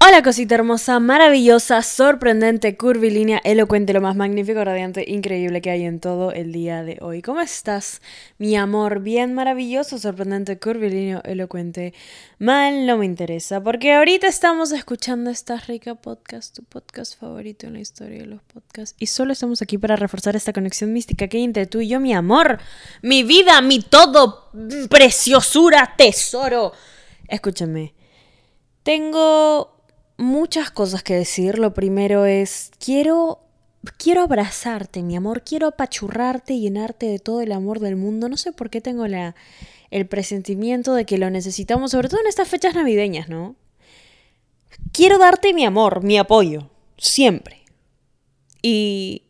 Hola cosita hermosa, maravillosa, sorprendente, curvilínea, elocuente, lo más magnífico, radiante, increíble que hay en todo el día de hoy. ¿Cómo estás, mi amor? Bien maravilloso, sorprendente, curvilíneo, elocuente. Mal no me interesa, porque ahorita estamos escuchando esta rica podcast, tu podcast favorito en la historia de los podcasts. Y solo estamos aquí para reforzar esta conexión mística que hay entre tú y yo, mi amor, mi vida, mi todo, preciosura, tesoro. Escúchame. Tengo muchas cosas que decir. Lo primero es, quiero, quiero abrazarte, mi amor, quiero apachurrarte y llenarte de todo el amor del mundo. No sé por qué tengo la, el presentimiento de que lo necesitamos, sobre todo en estas fechas navideñas, ¿no? Quiero darte mi amor, mi apoyo, siempre. Y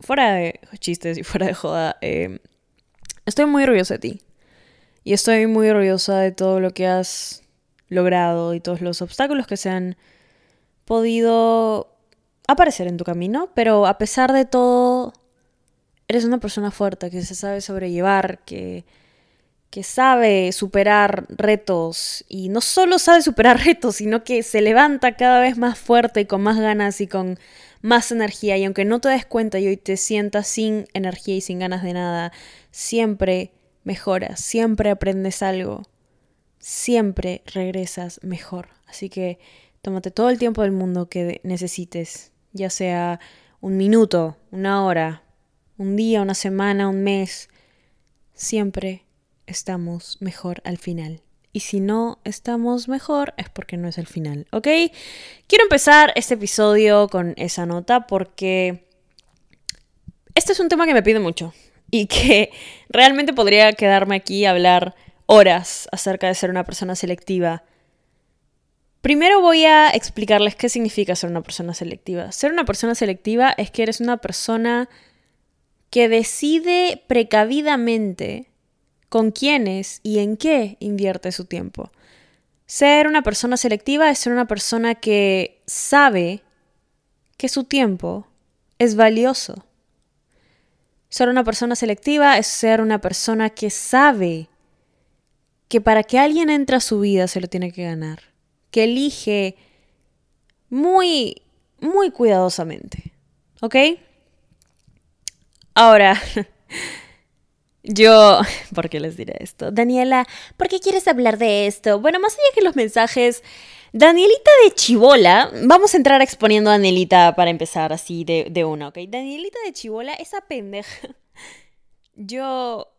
fuera de chistes y fuera de joda, eh, estoy muy orgullosa de ti. Y estoy muy orgullosa de todo lo que has logrado y todos los obstáculos que se han podido aparecer en tu camino, pero a pesar de todo, eres una persona fuerte, que se sabe sobrellevar, que, que sabe superar retos y no solo sabe superar retos, sino que se levanta cada vez más fuerte y con más ganas y con más energía y aunque no te des cuenta y hoy te sientas sin energía y sin ganas de nada, siempre mejoras, siempre aprendes algo, siempre regresas mejor. Así que Tómate todo el tiempo del mundo que necesites, ya sea un minuto, una hora, un día, una semana, un mes. Siempre estamos mejor al final. Y si no estamos mejor es porque no es el final, ¿ok? Quiero empezar este episodio con esa nota porque este es un tema que me pide mucho y que realmente podría quedarme aquí a hablar horas acerca de ser una persona selectiva Primero voy a explicarles qué significa ser una persona selectiva. Ser una persona selectiva es que eres una persona que decide precavidamente con quiénes y en qué invierte su tiempo. Ser una persona selectiva es ser una persona que sabe que su tiempo es valioso. Ser una persona selectiva es ser una persona que sabe que para que alguien entre a su vida se lo tiene que ganar que elige muy, muy cuidadosamente. ¿Ok? Ahora, yo, ¿por qué les diré esto? Daniela, ¿por qué quieres hablar de esto? Bueno, más allá que los mensajes, Danielita de Chibola, vamos a entrar exponiendo a Danielita para empezar así de, de una, ¿ok? Danielita de Chibola, esa pendeja, yo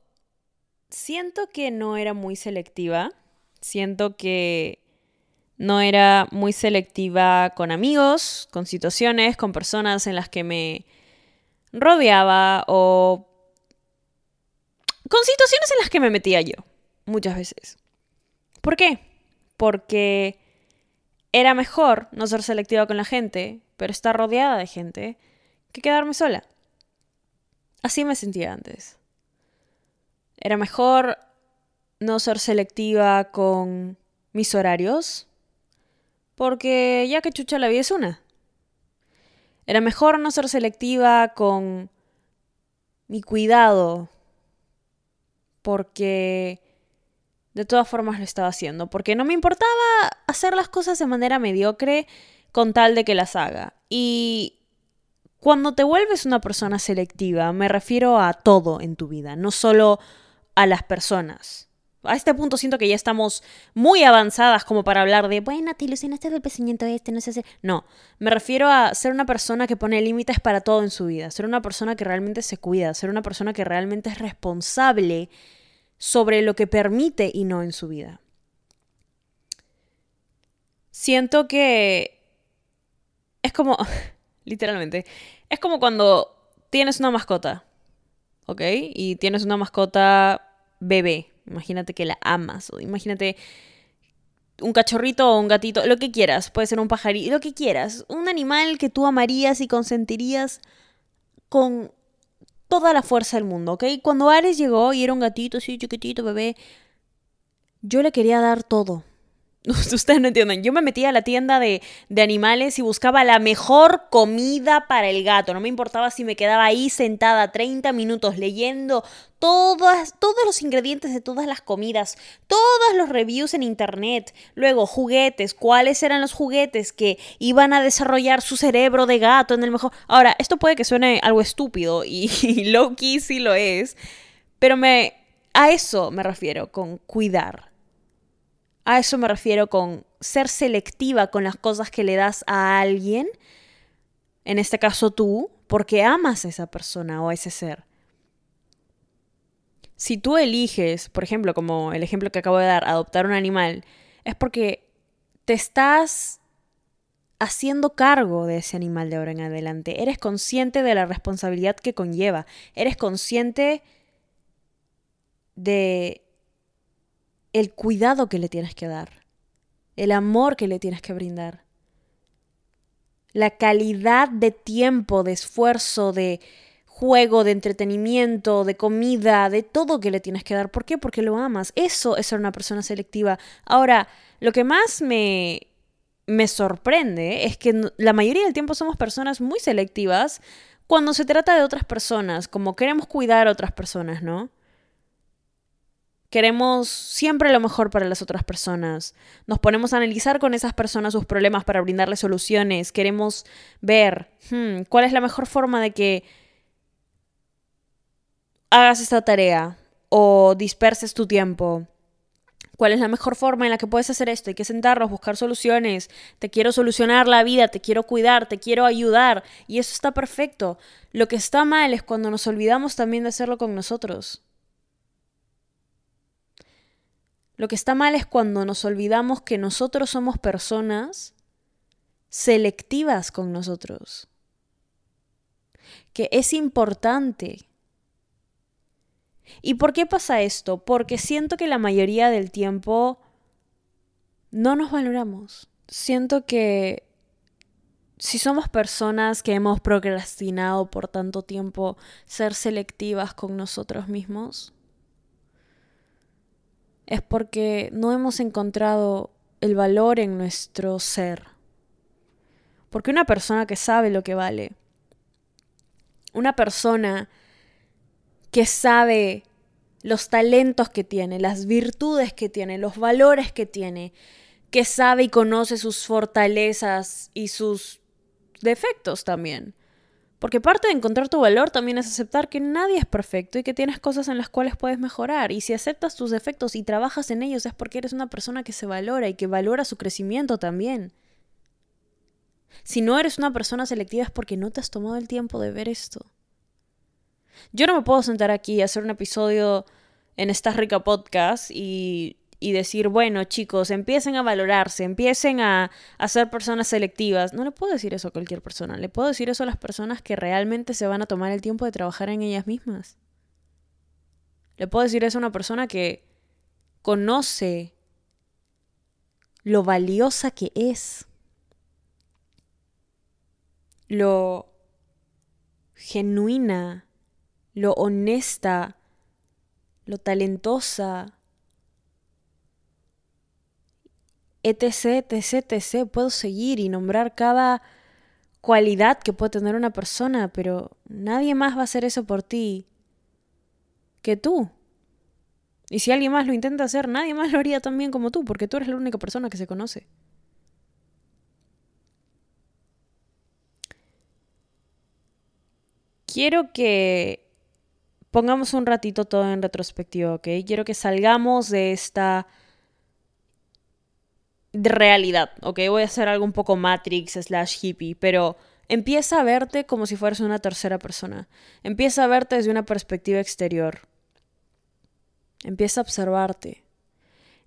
siento que no era muy selectiva, siento que no era muy selectiva con amigos, con situaciones, con personas en las que me rodeaba o con situaciones en las que me metía yo, muchas veces. ¿Por qué? Porque era mejor no ser selectiva con la gente, pero estar rodeada de gente, que quedarme sola. Así me sentía antes. Era mejor no ser selectiva con mis horarios, porque ya que chucha la vida es una. Era mejor no ser selectiva con mi cuidado, porque de todas formas lo estaba haciendo, porque no me importaba hacer las cosas de manera mediocre con tal de que las haga. Y cuando te vuelves una persona selectiva, me refiero a todo en tu vida, no solo a las personas a este punto siento que ya estamos muy avanzadas como para hablar de, bueno, te ilusionaste del pequeñito este, no sé si... No, me refiero a ser una persona que pone límites para todo en su vida, ser una persona que realmente se cuida, ser una persona que realmente es responsable sobre lo que permite y no en su vida. Siento que es como, literalmente, es como cuando tienes una mascota, ¿ok? Y tienes una mascota bebé, Imagínate que la amas o imagínate un cachorrito o un gatito, lo que quieras, puede ser un pajarito, lo que quieras, un animal que tú amarías y consentirías con toda la fuerza del mundo, ¿ok? Cuando Ares llegó y era un gatito así chiquitito, bebé, yo le quería dar todo. Ustedes no entienden. Yo me metía a la tienda de, de, animales y buscaba la mejor comida para el gato. No me importaba si me quedaba ahí sentada 30 minutos leyendo todas, todos los ingredientes de todas las comidas, todos los reviews en internet. Luego, juguetes. ¿Cuáles eran los juguetes que iban a desarrollar su cerebro de gato en el mejor? Ahora, esto puede que suene algo estúpido y, y low-key sí lo es. Pero me, a eso me refiero con cuidar a eso me refiero con ser selectiva con las cosas que le das a alguien, en este caso tú, porque amas a esa persona o a ese ser. Si tú eliges, por ejemplo, como el ejemplo que acabo de dar, adoptar un animal, es porque te estás haciendo cargo de ese animal de ahora en adelante. Eres consciente de la responsabilidad que conlleva. Eres consciente de el cuidado que le tienes que dar, el amor que le tienes que brindar, la calidad de tiempo, de esfuerzo, de juego, de entretenimiento, de comida, de todo que le tienes que dar. ¿Por qué? Porque lo amas. Eso es ser una persona selectiva. Ahora, lo que más me, me sorprende es que la mayoría del tiempo somos personas muy selectivas cuando se trata de otras personas, como queremos cuidar a otras personas, ¿no? Queremos siempre lo mejor para las otras personas. Nos ponemos a analizar con esas personas sus problemas para brindarles soluciones. Queremos ver hmm, cuál es la mejor forma de que hagas esta tarea o disperses tu tiempo. ¿Cuál es la mejor forma en la que puedes hacer esto? Hay que sentarnos, buscar soluciones. Te quiero solucionar la vida, te quiero cuidar, te quiero ayudar. Y eso está perfecto. Lo que está mal es cuando nos olvidamos también de hacerlo con nosotros. Lo que está mal es cuando nos olvidamos que nosotros somos personas selectivas con nosotros. Que es importante. ¿Y por qué pasa esto? Porque siento que la mayoría del tiempo no nos valoramos. Siento que si somos personas que hemos procrastinado por tanto tiempo ser selectivas con nosotros mismos, es porque no hemos encontrado el valor en nuestro ser. Porque una persona que sabe lo que vale, una persona que sabe los talentos que tiene, las virtudes que tiene, los valores que tiene, que sabe y conoce sus fortalezas y sus defectos también. Porque parte de encontrar tu valor también es aceptar que nadie es perfecto y que tienes cosas en las cuales puedes mejorar. Y si aceptas tus defectos y trabajas en ellos es porque eres una persona que se valora y que valora su crecimiento también. Si no eres una persona selectiva es porque no te has tomado el tiempo de ver esto. Yo no me puedo sentar aquí y hacer un episodio en esta rica podcast y y decir, bueno, chicos, empiecen a valorarse, empiecen a, a, ser personas selectivas. No le puedo decir eso a cualquier persona, le puedo decir eso a las personas que realmente se van a tomar el tiempo de trabajar en ellas mismas. Le puedo decir eso a una persona que conoce lo valiosa que es, lo genuina, lo honesta, lo talentosa, etc, etc, etc. Puedo seguir y nombrar cada cualidad que puede tener una persona, pero nadie más va a hacer eso por ti que tú. Y si alguien más lo intenta hacer, nadie más lo haría tan bien como tú, porque tú eres la única persona que se conoce. Quiero que pongamos un ratito todo en retrospectiva, ¿ok? Quiero que salgamos de esta de realidad, ¿ok? Voy a hacer algo un poco Matrix slash hippie, pero empieza a verte como si fueras una tercera persona. Empieza a verte desde una perspectiva exterior. Empieza a observarte.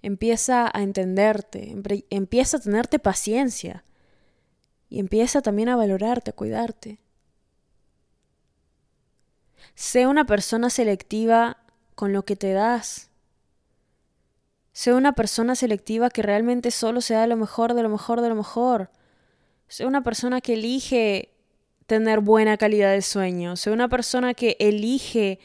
Empieza a entenderte. Empieza a tenerte paciencia. Y empieza también a valorarte, a cuidarte. Sé una persona selectiva con lo que te das Sé una persona selectiva que realmente solo se da lo mejor de lo mejor de lo mejor. Sé una persona que elige tener buena calidad de sueño. Sé una persona que elige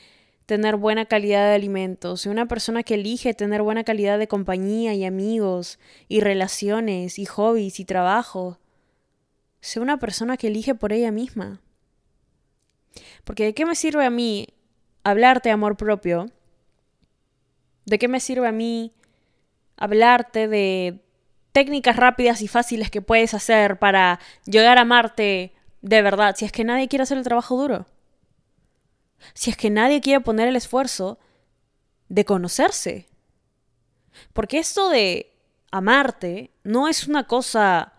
tener buena calidad de alimentos, sé una persona que elige tener buena calidad de compañía y amigos y relaciones y hobbies y trabajo. Sé una persona que elige por ella misma. Porque ¿de qué me sirve a mí hablarte de amor propio? ¿De qué me sirve a mí hablarte de técnicas rápidas y fáciles que puedes hacer para llegar a amarte de verdad si es que nadie quiere hacer el trabajo duro? si es que nadie quiere poner el esfuerzo de conocerse. Porque esto de amarte no es una cosa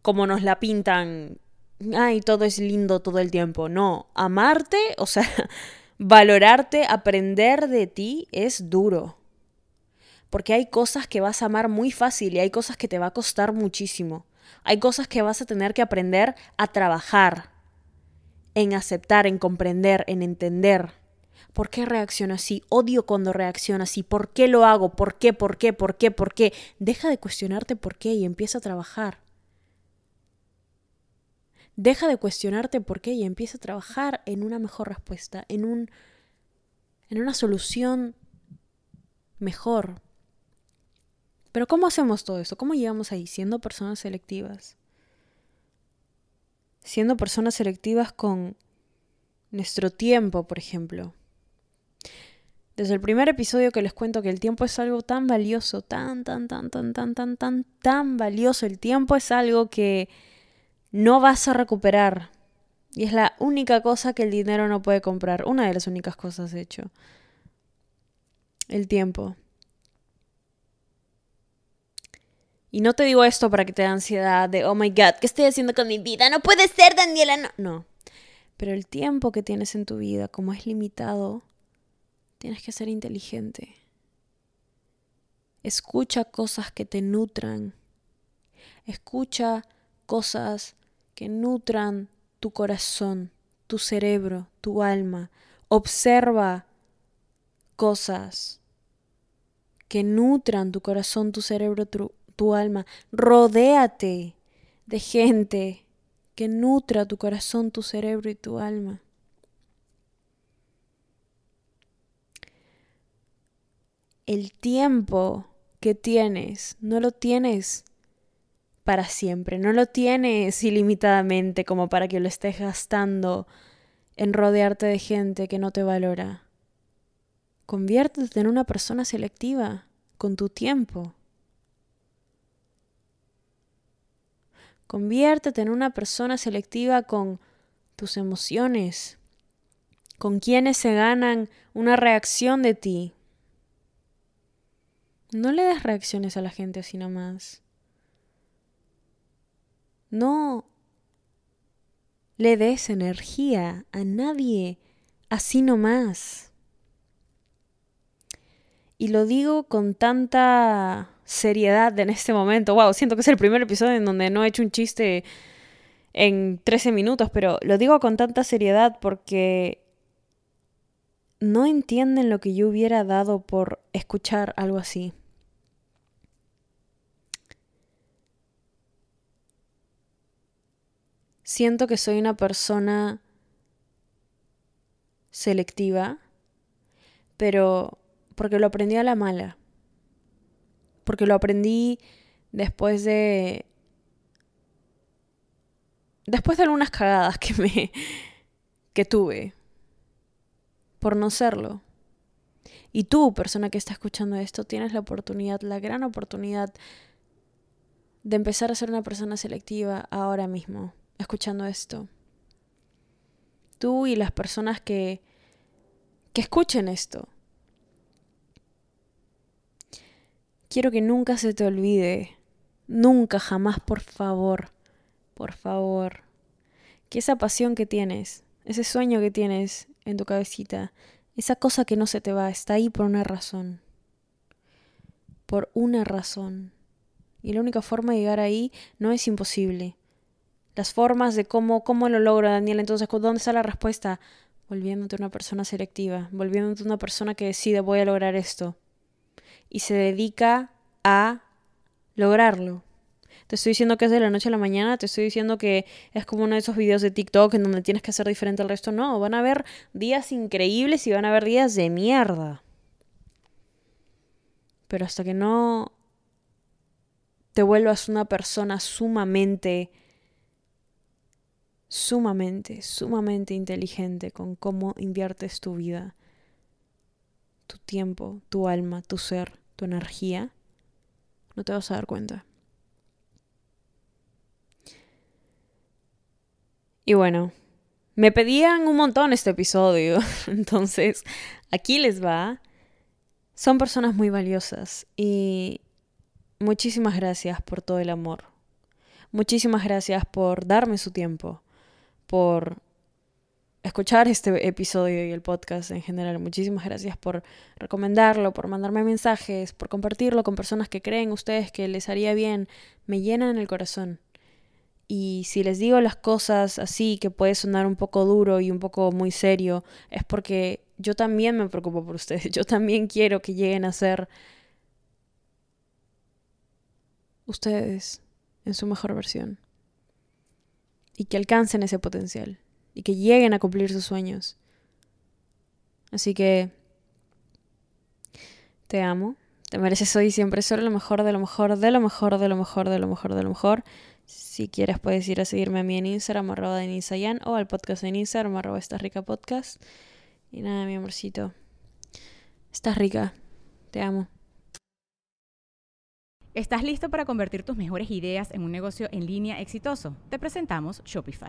como nos la pintan, ay, todo es lindo todo el tiempo. No, amarte, o sea, valorarte, aprender de ti es duro. Porque hay cosas que vas a amar muy fácil y hay cosas que te va a costar muchísimo. Hay cosas que vas a tener que aprender a trabajar en aceptar, en comprender, en entender. ¿Por qué reacciono así? Odio cuando reacciono así. ¿Por qué lo hago? ¿Por qué? ¿Por qué? ¿Por qué? ¿Por qué? Deja de cuestionarte por qué y empieza a trabajar. Deja de cuestionarte por qué y empieza a trabajar en una mejor respuesta, en un en una solución mejor. Pero ¿cómo hacemos todo eso? ¿Cómo llegamos ahí siendo personas selectivas? siendo personas selectivas con nuestro tiempo, por ejemplo. Desde el primer episodio que les cuento que el tiempo es algo tan valioso, tan, tan, tan, tan, tan, tan, tan, tan valioso. El tiempo es algo que no vas a recuperar. Y es la única cosa que el dinero no puede comprar. Una de las únicas cosas, de hecho. El tiempo. Y no te digo esto para que te dé ansiedad de, oh my god, ¿qué estoy haciendo con mi vida? No puede ser, Daniela. No. no. Pero el tiempo que tienes en tu vida, como es limitado, tienes que ser inteligente. Escucha cosas que te nutran. Escucha cosas que nutran tu corazón, tu cerebro, tu alma. Observa cosas que nutran tu corazón, tu cerebro, tu, tu alma. Rodéate de gente que nutra tu corazón, tu cerebro y tu alma. El tiempo que tienes no lo tienes para siempre, no lo tienes ilimitadamente como para que lo estés gastando en rodearte de gente que no te valora. Conviértete en una persona selectiva con tu tiempo. Conviértete en una persona selectiva con tus emociones, con quienes se ganan una reacción de ti. No le des reacciones a la gente así nomás. No le des energía a nadie así nomás. Y lo digo con tanta seriedad en este momento. Wow, siento que es el primer episodio en donde no he hecho un chiste en 13 minutos, pero lo digo con tanta seriedad porque no entienden lo que yo hubiera dado por escuchar algo así. Siento que soy una persona selectiva, pero porque lo aprendí a la mala porque lo aprendí después de... Después de algunas cagadas que me... que tuve. Por no serlo. Y tú, persona que está escuchando esto, tienes la oportunidad, la gran oportunidad de empezar a ser una persona selectiva ahora mismo, escuchando esto. Tú y las personas que, que escuchen esto. Quiero que nunca se te olvide, nunca, jamás, por favor, por favor, que esa pasión que tienes, ese sueño que tienes en tu cabecita, esa cosa que no se te va, está ahí por una razón. Por una razón. Y la única forma de llegar ahí no es imposible. Las formas de cómo, cómo lo logro, Daniel. Entonces, ¿dónde está la respuesta? Volviéndote una persona selectiva, volviéndote una persona que decide voy a lograr esto y se dedica a lograrlo. te estoy diciendo que es de la noche a la mañana, te estoy diciendo que es como uno de esos videos de TikTok en donde tienes que ser diferente al resto. No, van a haber días increíbles y van a haber días de mierda. Pero hasta que no te vuelvas una persona sumamente, sumamente, sumamente inteligente con cómo inviertes tu vida, tu tiempo, tu alma, tu ser, energía, no te vas a dar cuenta. Y bueno, me pedían un montón este episodio, entonces aquí les va. Son personas muy valiosas y muchísimas gracias por todo el amor. Muchísimas gracias por darme su tiempo, por escuchar este episodio y el podcast en general. Muchísimas gracias por recomendarlo, por mandarme mensajes, por compartirlo con personas que creen ustedes que les haría bien. Me llenan el corazón. Y si les digo las cosas así, que puede sonar un poco duro y un poco muy serio, es porque yo también me preocupo por ustedes. Yo también quiero que lleguen a ser ustedes en su mejor versión. Y que alcancen ese potencial. Y que lleguen a cumplir sus sueños. Así que te amo. Te mereces hoy siempre solo lo mejor, de lo mejor, de lo mejor, de lo mejor, de lo mejor, de lo mejor. Si quieres puedes ir a seguirme a mí en Instagram, arroba de o al podcast en Instagram, arroba esta rica podcast. Y nada, mi amorcito. Estás rica. Te amo. ¿Estás listo para convertir tus mejores ideas en un negocio en línea exitoso? Te presentamos Shopify.